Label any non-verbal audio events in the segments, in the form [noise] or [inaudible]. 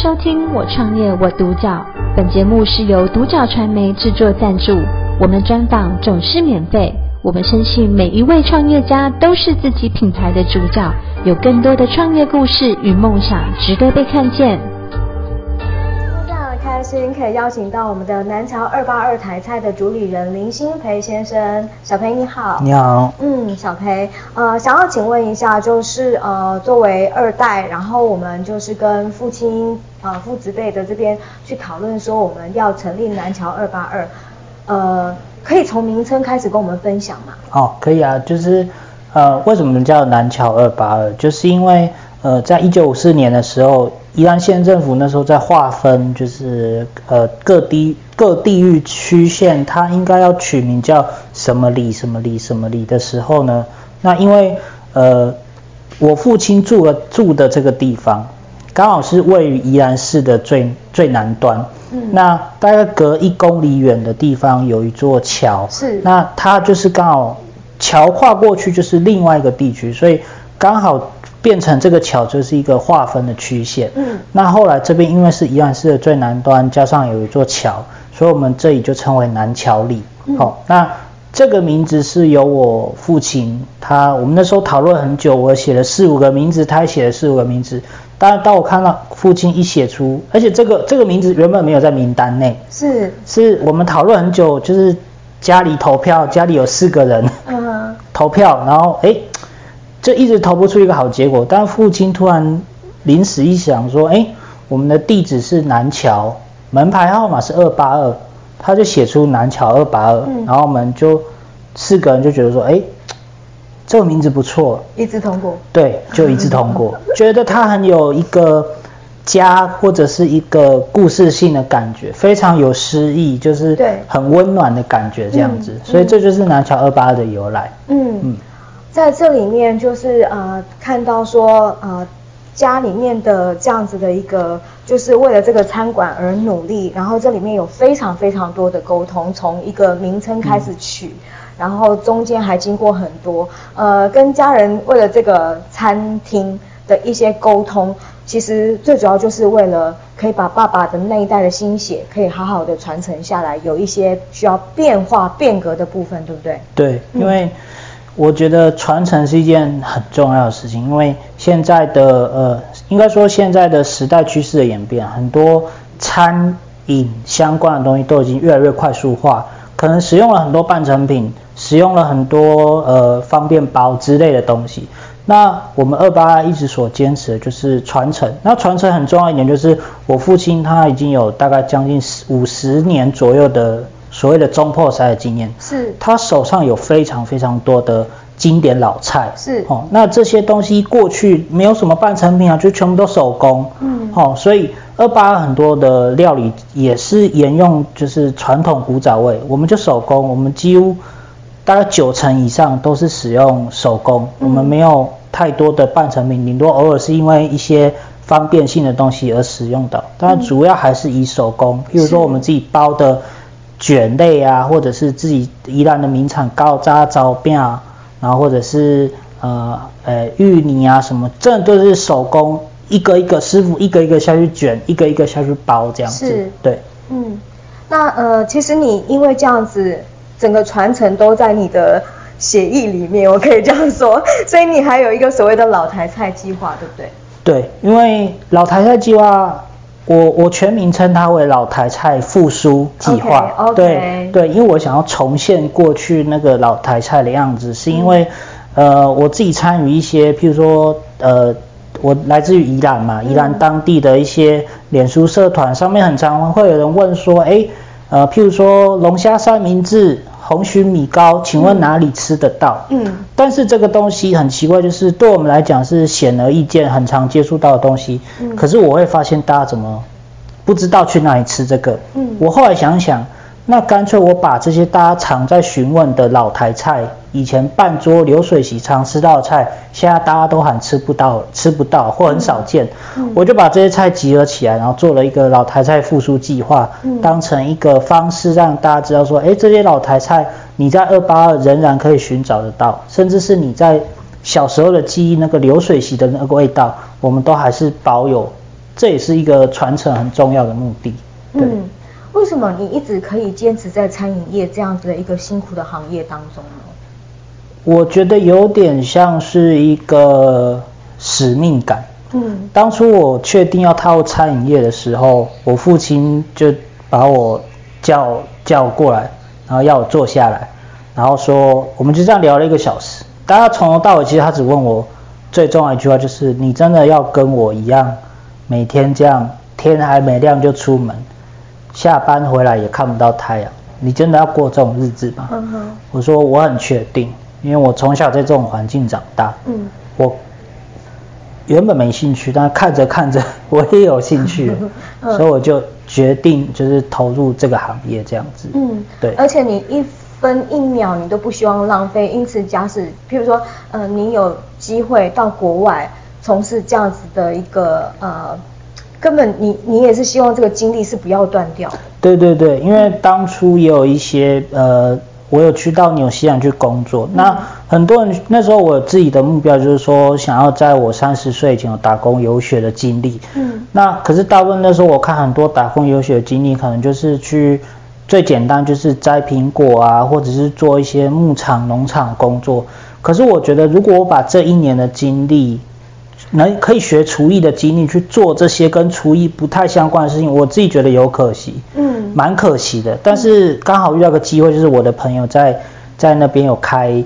收听我创业我独角，本节目是由独角传媒制作赞助，我们专访总是免费。我们深信每一位创业家都是自己品牌的主角，有更多的创业故事与梦想值得被看见。非常开心可以邀请到我们的南桥二八二台菜的主理人林新培先生，小培你好。你好。嗯，小培，呃，想要请问一下，就是呃，作为二代，然后我们就是跟父亲呃父子辈的这边去讨论说我们要成立南桥二八二，呃，可以从名称开始跟我们分享吗？哦，可以啊，就是呃，为什么叫南桥二八二？就是因为呃，在一九五四年的时候。宜兰县政府那时候在划分，就是呃各地各地域区县，它应该要取名叫什么里什么里什么里的时候呢，那因为呃我父亲住了住的这个地方，刚好是位于宜兰市的最最南端，嗯，那大概隔一公里远的地方有一座桥，是，那它就是刚好桥跨过去就是另外一个地区，所以刚好。变成这个桥就是一个划分的区县。嗯，那后来这边因为是宜兰市的最南端，加上有一座桥，所以我们这里就称为南桥里。好、嗯哦，那这个名字是由我父亲他，我们那时候讨论很久，我写了四五个名字，他也写了四五个名字。当然，当我看到父亲一写出，而且这个这个名字原本没有在名单内，是是我们讨论很久，就是家里投票，家里有四个人，嗯，投票，然后哎。就一直投不出一个好结果，但父亲突然临时一想说：“哎，我们的地址是南桥，门牌号码是二八二，他就写出南桥二八二，然后我们就四个人就觉得说：哎，这个名字不错，一致通过。对，就一致通过，[laughs] 觉得它很有一个家或者是一个故事性的感觉，非常有诗意，就是很温暖的感觉这样子，所以这就是南桥二八二的由来。嗯嗯。在这里面，就是呃，看到说呃，家里面的这样子的一个，就是为了这个餐馆而努力，然后这里面有非常非常多的沟通，从一个名称开始取，嗯、然后中间还经过很多呃，跟家人为了这个餐厅的一些沟通，其实最主要就是为了可以把爸爸的那一代的心血可以好好的传承下来，有一些需要变化变革的部分，对不对？对，因为。嗯我觉得传承是一件很重要的事情，因为现在的呃，应该说现在的时代趋势的演变，很多餐饮相关的东西都已经越来越快速化，可能使用了很多半成品，使用了很多呃方便包之类的东西。那我们二八一直所坚持的就是传承。那传承很重要一点就是，我父亲他已经有大概将近五十年左右的。所谓的中破塞的经验，是他手上有非常非常多的经典老菜，是哦，那这些东西过去没有什么半成品啊，就全部都手工，嗯，哦，所以二八二很多的料理也是沿用就是传统古早味，我们就手工，我们几乎大概九成以上都是使用手工，嗯、我们没有太多的半成品，顶多偶尔是因为一些方便性的东西而使用的，但主要还是以手工，譬如说我们自己包的。卷类啊，或者是自己宜兰的名产高渣糟饼啊，然后或者是呃呃芋泥啊什么，这都是手工一个一个师傅一个一个下去卷，一个一个下去包这样子。是，对，嗯，那呃其实你因为这样子，整个传承都在你的血液里面，我可以这样说，所以你还有一个所谓的老台菜计划，对不对？对，因为老台菜计划。我我全名称它为老台菜复苏计划，okay, okay. 对对，因为我想要重现过去那个老台菜的样子，是因为，嗯、呃，我自己参与一些，譬如说，呃，我来自于宜兰嘛，宜兰当地的一些脸书社团上面，很常会有人问说，哎，呃，譬如说龙虾三明治。红蟳米糕，请问哪里吃得到？嗯，但是这个东西很奇怪，就是对我们来讲是显而易见、很常接触到的东西。嗯，可是我会发现大家怎么不知道去哪里吃这个？嗯，我后来想想。那干脆我把这些大家常在询问的老台菜，以前半桌流水席常吃到的菜，现在大家都喊吃不到、吃不到或很少见，嗯、我就把这些菜集合起来，然后做了一个老台菜复苏计划，嗯、当成一个方式让大家知道说，哎，这些老台菜你在二八二仍然可以寻找得到，甚至是你在小时候的记忆那个流水席的那个味道，我们都还是保有。这也是一个传承很重要的目的。对。嗯，为什么你一直可以坚持在餐饮业这样子的一个辛苦的行业当中呢？我觉得有点像是一个使命感。嗯，当初我确定要踏入餐饮业的时候，我父亲就把我叫叫过来，然后要我坐下来，然后说，我们就这样聊了一个小时。大家从头到尾，其实他只问我最重要一句话，就是你真的要跟我一样，每天这样天还没亮就出门，下班回来也看不到太阳，你真的要过这种日子吗？我说我很确定，因为我从小在这种环境长大。嗯。我。原本没兴趣，但看着看着我也有兴趣，[laughs] 嗯、所以我就决定就是投入这个行业这样子。嗯，对。而且你一分一秒你都不希望浪费，因此假使譬如说，呃，你有机会到国外从事这样子的一个呃，根本你你也是希望这个经历是不要断掉。对对对，因为当初也有一些呃。我有去到纽西兰去工作，嗯、那很多人那时候我自己的目标就是说，想要在我三十岁以前有打工游学的经历。嗯，那可是大部分那时候我看很多打工游学的经历，可能就是去最简单就是摘苹果啊，或者是做一些牧场、农场工作。可是我觉得，如果我把这一年的经历，能可以学厨艺的经历去做这些跟厨艺不太相关的事情，我自己觉得有可惜，嗯，蛮可惜的。但是刚好遇到个机会，就是我的朋友在在那边有开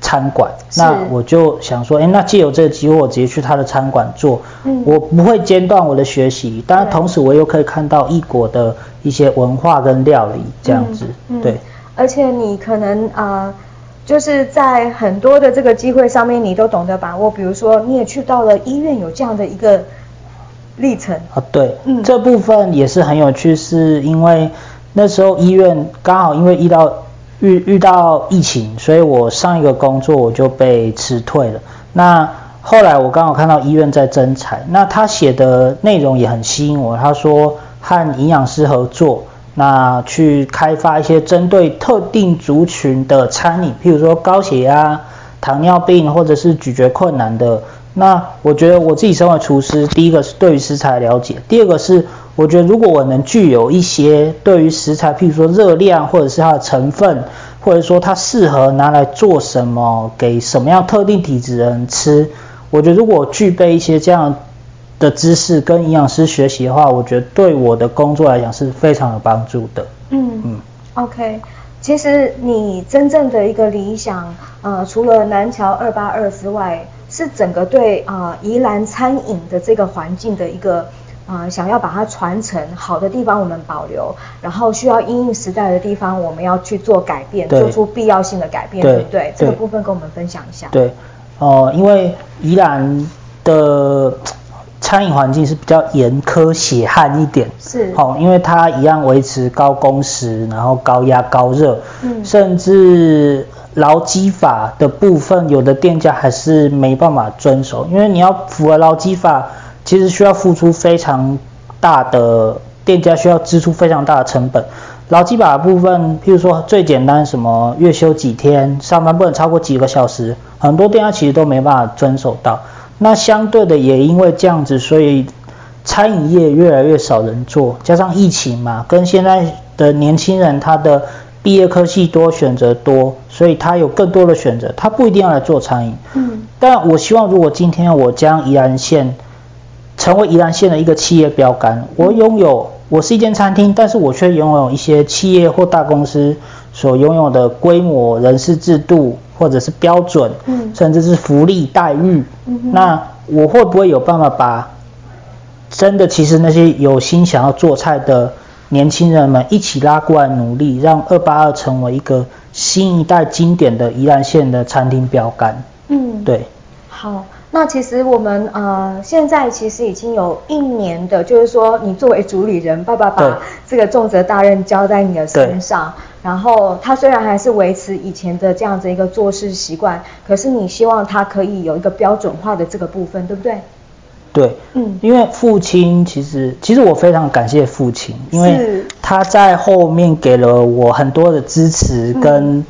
餐馆，那我就想说，哎，那借由这个机会，我直接去他的餐馆做，嗯，我不会间断我的学习，当然同时我又可以看到异国的一些文化跟料理这样子，嗯。嗯、对。而且你可能啊。呃就是在很多的这个机会上面，你都懂得把握。比如说，你也去到了医院，有这样的一个历程啊。对，嗯，这部分也是很有趣，是因为那时候医院刚好因为遇到遇遇到疫情，所以我上一个工作我就被辞退了。那后来我刚好看到医院在征才，那他写的内容也很吸引我。他说和营养师合作。那去开发一些针对特定族群的餐饮，譬如说高血压、糖尿病或者是咀嚼困难的。那我觉得我自己身为厨师，第一个是对于食材了解，第二个是我觉得如果我能具有一些对于食材，譬如说热量或者是它的成分，或者说它适合拿来做什么，给什么样特定体质的人吃，我觉得如果具备一些这样。的知识跟营养师学习的话，我觉得对我的工作来讲是非常有帮助的。嗯嗯，OK，其实你真正的一个理想，呃，除了南桥二八二之外，是整个对啊、呃、宜兰餐饮的这个环境的一个啊、呃，想要把它传承好的地方我们保留，然后需要因应时代的地方我们要去做改变，做出必要性的改变，对，对不对？对这个部分跟我们分享一下。对，哦、呃，因为宜兰的。餐饮环境是比较严苛血汗一点，是，哦，因为它一样维持高工时，然后高压高热，嗯，甚至劳基法的部分，有的店家还是没办法遵守，因为你要符合劳基法，其实需要付出非常大的，店家需要支出非常大的成本。劳基法的部分，譬如说最简单什么月休几天，上班不能超过几个小时，很多店家其实都没办法遵守到。那相对的，也因为这样子，所以餐饮业越来越少人做，加上疫情嘛，跟现在的年轻人他的毕业科系多，选择多，所以他有更多的选择，他不一定要来做餐饮。嗯。但我希望，如果今天我将宜兰县成为宜兰县的一个企业标杆，我拥有，我是一间餐厅，但是我却拥有一些企业或大公司所拥有的规模、人事制度。或者是标准，嗯，甚至是福利待遇，嗯，那我会不会有办法把真的其实那些有心想要做菜的年轻人们一起拉过来努力，让二八二成为一个新一代经典的宜兰县的餐厅标杆？嗯，对。好，那其实我们呃现在其实已经有一年的，就是说你作为主理人，爸爸把这个重责大任交在你的身上。然后他虽然还是维持以前的这样子一个做事习惯，可是你希望他可以有一个标准化的这个部分，对不对？对，嗯，因为父亲其实其实我非常感谢父亲，因为他在后面给了我很多的支持跟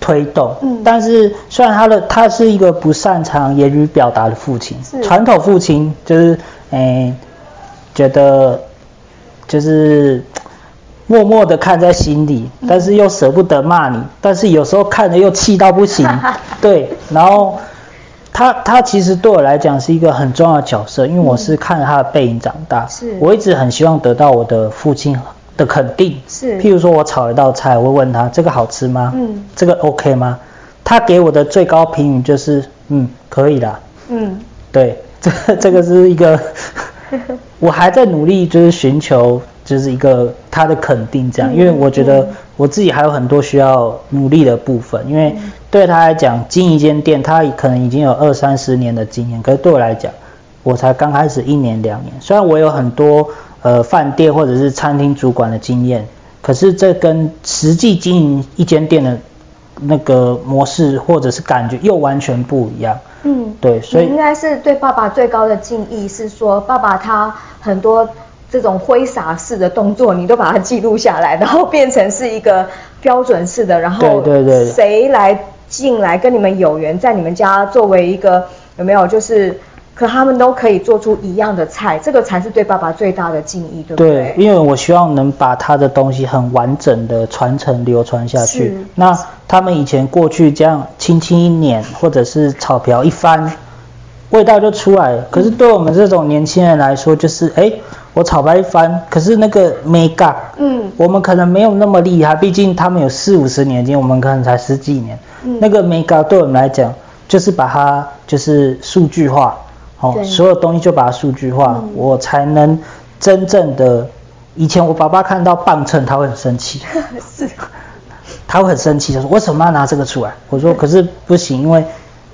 推动。嗯，但是虽然他的他是一个不擅长言语表达的父亲，是传统父亲就是诶。觉得就是默默的看在心里，但是又舍不得骂你，但是有时候看着又气到不行，[laughs] 对，然后他他其实对我来讲是一个很重要的角色，因为我是看着他的背影长大，是，我一直很希望得到我的父亲的肯定，是，譬如说我炒一道菜，我会问他这个好吃吗？嗯，这个 OK 吗？他给我的最高评语就是，嗯，可以啦。嗯，对，这这个是一个，[laughs] 我还在努力，就是寻求，就是一个他的肯定这样，因为我觉得我自己还有很多需要努力的部分，因为对他来讲，经营一间店，他可能已经有二三十年的经验，可是对我来讲，我才刚开始一年两年。虽然我有很多呃饭店或者是餐厅主管的经验，可是这跟实际经营一间店的。那个模式或者是感觉又完全不一样。嗯，对，所以应该是对爸爸最高的敬意是说，爸爸他很多这种挥洒式的动作，你都把它记录下来，然后变成是一个标准式的，然后对对对，谁来进来跟你们有缘，在你们家作为一个有没有就是。可他们都可以做出一样的菜，这个才是对爸爸最大的敬意，对不对？对，因为我希望能把他的东西很完整的传承流传下去。那他们以前过去这样轻轻一捻，或者是草瓢一翻，味道就出来了。可是对我们这种年轻人来说，就是哎，我炒白一翻，可是那个没嘎，嗯，我们可能没有那么厉害，毕竟他们有四五十年经验，我们可能才十几年。嗯，那个没嘎对我们来讲，就是把它就是数据化。哦，所有东西就把它数据化，嗯，我才能真正的。以前我爸爸看到磅秤，他会很生气，[laughs] 是，他会很生气，他说为什么要拿这个出来？我说可是不行，因为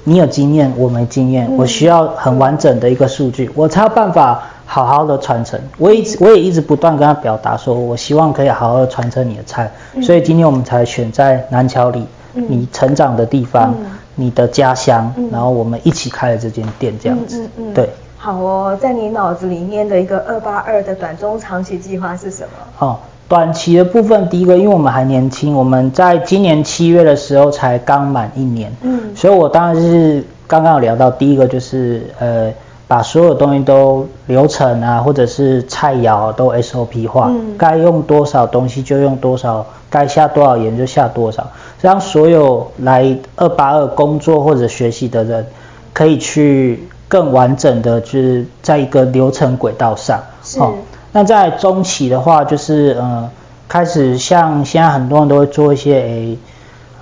你有经验，我没经验，嗯，我需要很完整的一个数据，我才有办法好好的传承。我一直我也一直不断跟他表达说，我希望可以好好的传承你的菜，嗯，所以今天我们才选在南桥里，嗯，你成长的地方。嗯你的家乡，然后我们一起开了这间店，这样子，嗯，对。好哦，在你脑子里面的一个二八二的短中长期计划是什么？哦，短期的部分，第一个，因为我们还年轻，我们在今年七月的时候才刚满一年，嗯，所以我当然是刚刚有聊到，第一个就是呃，把所有东西都流程啊，或者是菜肴都 SOP 化，嗯，该用多少东西就用多少。该下多少盐就下多少，让所有来二八二工作或者学习的人，可以去更完整的，就是在一个流程轨道上。是。哦，那在中期的话，就是呃，开始像现在很多人都会做一些诶，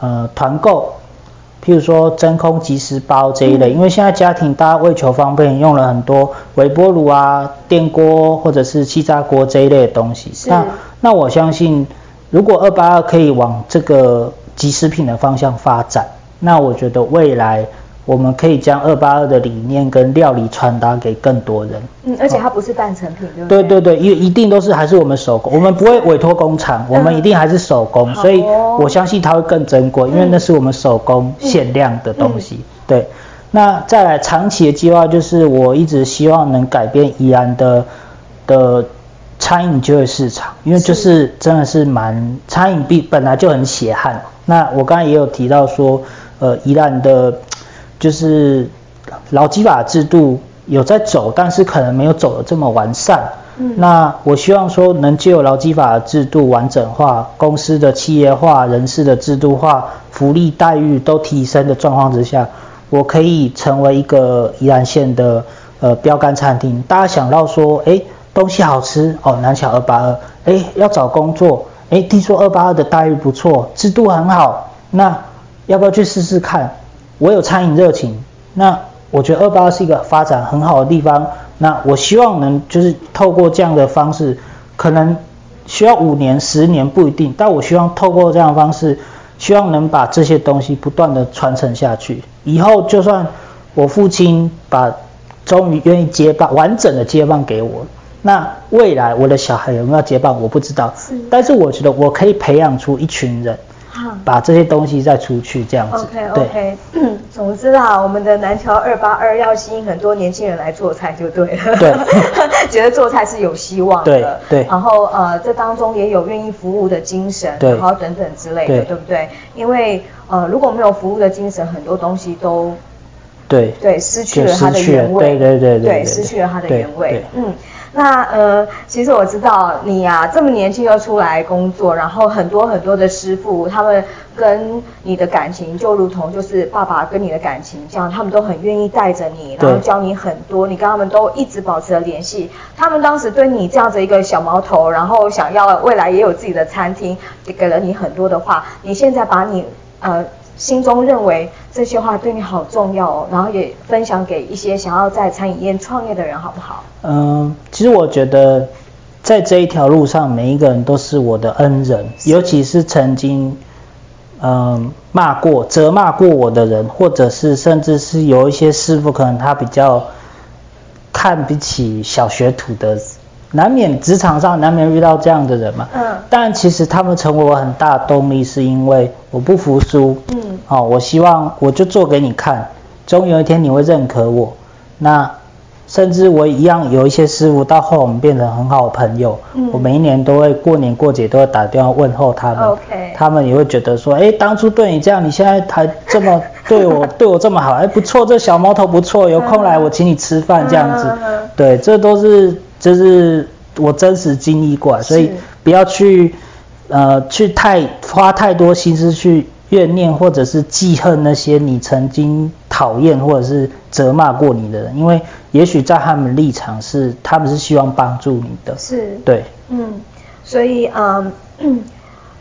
呃，团购，譬如说真空即食包这一类，嗯，因为现在家庭大家为求方便，用了很多微波炉啊、电锅或者是气炸锅这一类的东西。那那我相信。如果二八二可以往这个即食品的方向发展，那我觉得未来我们可以将二八二的理念跟料理传达给更多人。嗯，而且它不是半成品，对不对？对对对，因为一定都是还是我们手工，我们不会委托工厂，我们一定还是手工，所以我相信它会更珍贵，因为那是我们手工限量的东西。对，那再来长期的计划就是我一直希望能改变宜兰的的。餐饮就业市场，因为就是真的是蛮餐饮必本来就很血汗。那我刚才也有提到说，呃，宜兰的，就是劳基法制度有在走，但是可能没有走的这么完善。嗯。那我希望说，能借由劳基法制度完整化，公司的企业化、人事的制度化、福利待遇都提升的状况之下，我可以成为一个宜兰县的呃标杆餐厅。大家想到说，哎。东西好吃哦，南桥二八二，哎，要找工作，哎，听说二八二的待遇不错，制度很好，那要不要去试试看？我有餐饮热情，那我觉得二八是一个发展很好的地方，那我希望能就是透过这样的方式，可能需要五年、十年不一定，但我希望透过这样的方式，希望能把这些东西不断的传承下去，以后就算我父亲把终于愿意接棒，完整的接棒给我。那未来我的小孩有没有接棒，我不知道。是。但是我觉得我可以培养出一群人，把这些东西再出去这样子。OK OK。嗯，[clears throat] 总之啊，我们的南桥二八二要吸引很多年轻人来做菜就对了。对。[laughs] 觉得做菜是有希望的。对。对。然后呃，这当中也有愿意服务的精神，对。然后等等之类的，对，对不对？因为呃，如果没有服务的精神，很多东西都。对。对，失去了它的原味。对对对对。对，失去了它的原味。嗯。那呃，其实我知道你呀、啊，这么年轻就出来工作，然后很多很多的师傅，他们跟你的感情就如同就是爸爸跟你的感情这样，他们都很愿意带着你，然后教你很多，你跟他们都一直保持了联系。他们当时对你这样子一个小毛头，然后想要未来也有自己的餐厅，也给了你很多的话。你现在把你呃。心中认为这些话对你好重要哦，然后也分享给一些想要在餐饮业创业的人，好不好？嗯，其实我觉得在这一条路上，每一个人都是我的恩人，尤其是曾经嗯骂过、责骂过我的人，或者是甚至是有一些师傅，可能他比较看不起小学徒的。难免职场上难免遇到这样的人嘛，嗯，但其实他们成为我很大的动力，是因为我不服输，嗯，好、哦，我希望我就做给你看，终有一天你会认可我。那甚至我一样有一些师傅到后我们变成很好的朋友，嗯，我每一年都会过年过节都会打电话问候他们，OK，他们也会觉得说，哎，当初对你这样，你现在还这么 [laughs] 对我，对我这么好，哎，不错，这小毛头不错，有空来我请你吃饭这样子，对，这都是。这是我真实经历过，所以不要去呃去太花太多心思去怨念或者是记恨那些你曾经讨厌或者是责骂过你的人，因为也许在他们立场是他们是希望帮助你的，是，对，嗯，所以嗯，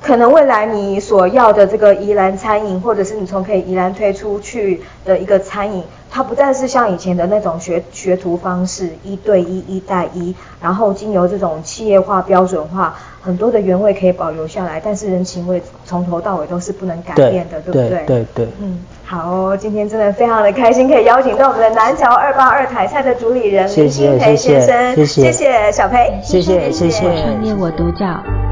可能未来你所要的这个宜兰餐饮，或者是你从可以宜兰推出去的一个餐饮。它不再是像以前的那种学学徒方式，一对一、一带一，然后经由这种企业化、标准化，很多的原味可以保留下来，但是人情味从头到尾都是不能改变的，对，对不对？对对，对。嗯，好哦，今天真的非常的开心，可以邀请到我们的南桥二八二台菜的主理人林新培先生，谢谢，谢谢，谢谢小培，谢谢谢谢。创业我独角，